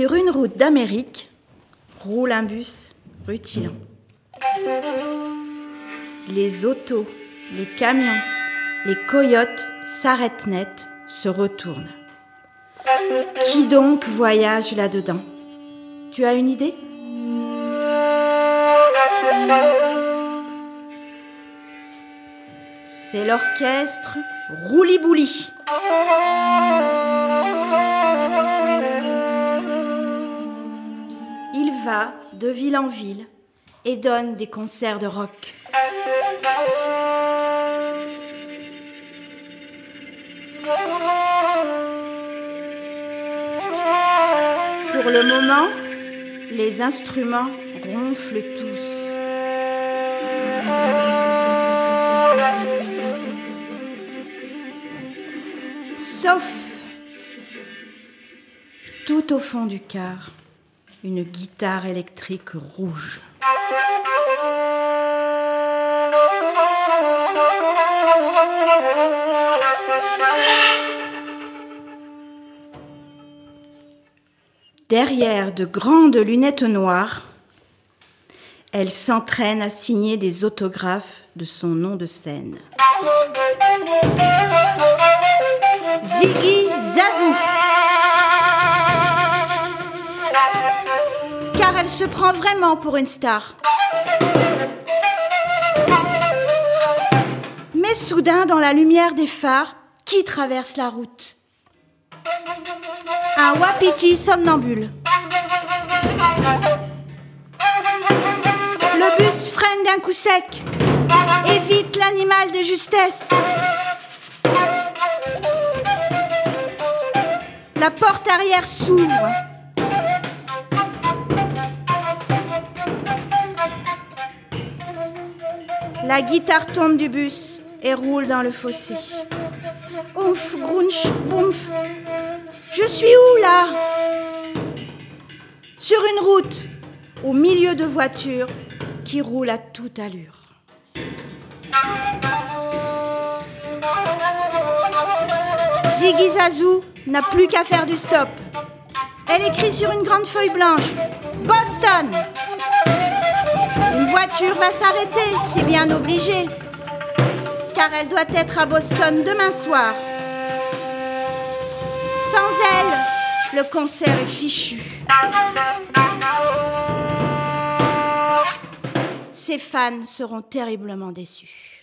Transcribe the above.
Sur une route d'Amérique, roule un bus rutilant. Les autos, les camions, les coyotes s'arrêtent net, se retournent. Qui donc voyage là-dedans? Tu as une idée? C'est l'orchestre Roulibouli. De ville en ville et donne des concerts de rock. Pour le moment, les instruments ronflent tous. Sauf tout au fond du car, une guitare électrique rouge. Derrière de grandes lunettes noires, elle s'entraîne à signer des autographes de son nom de scène. Ziggy Zazou. Se prend vraiment pour une star. Mais soudain, dans la lumière des phares, qui traverse la route? Un wapiti somnambule. Le bus freine d'un coup sec, évite l'animal de justesse. La porte arrière s'ouvre. La guitare tombe du bus et roule dans le fossé. Ouf, grunch, boumf. Je suis où là? Sur une route, au milieu de voitures qui roulent à toute allure. Ziggy Zazou n'a plus qu'à faire du stop. Elle écrit sur une grande feuille blanche Boston voiture va s'arrêter, c'est bien obligé, car elle doit être à Boston demain soir. Sans elle, le concert est fichu. Ses fans seront terriblement déçus.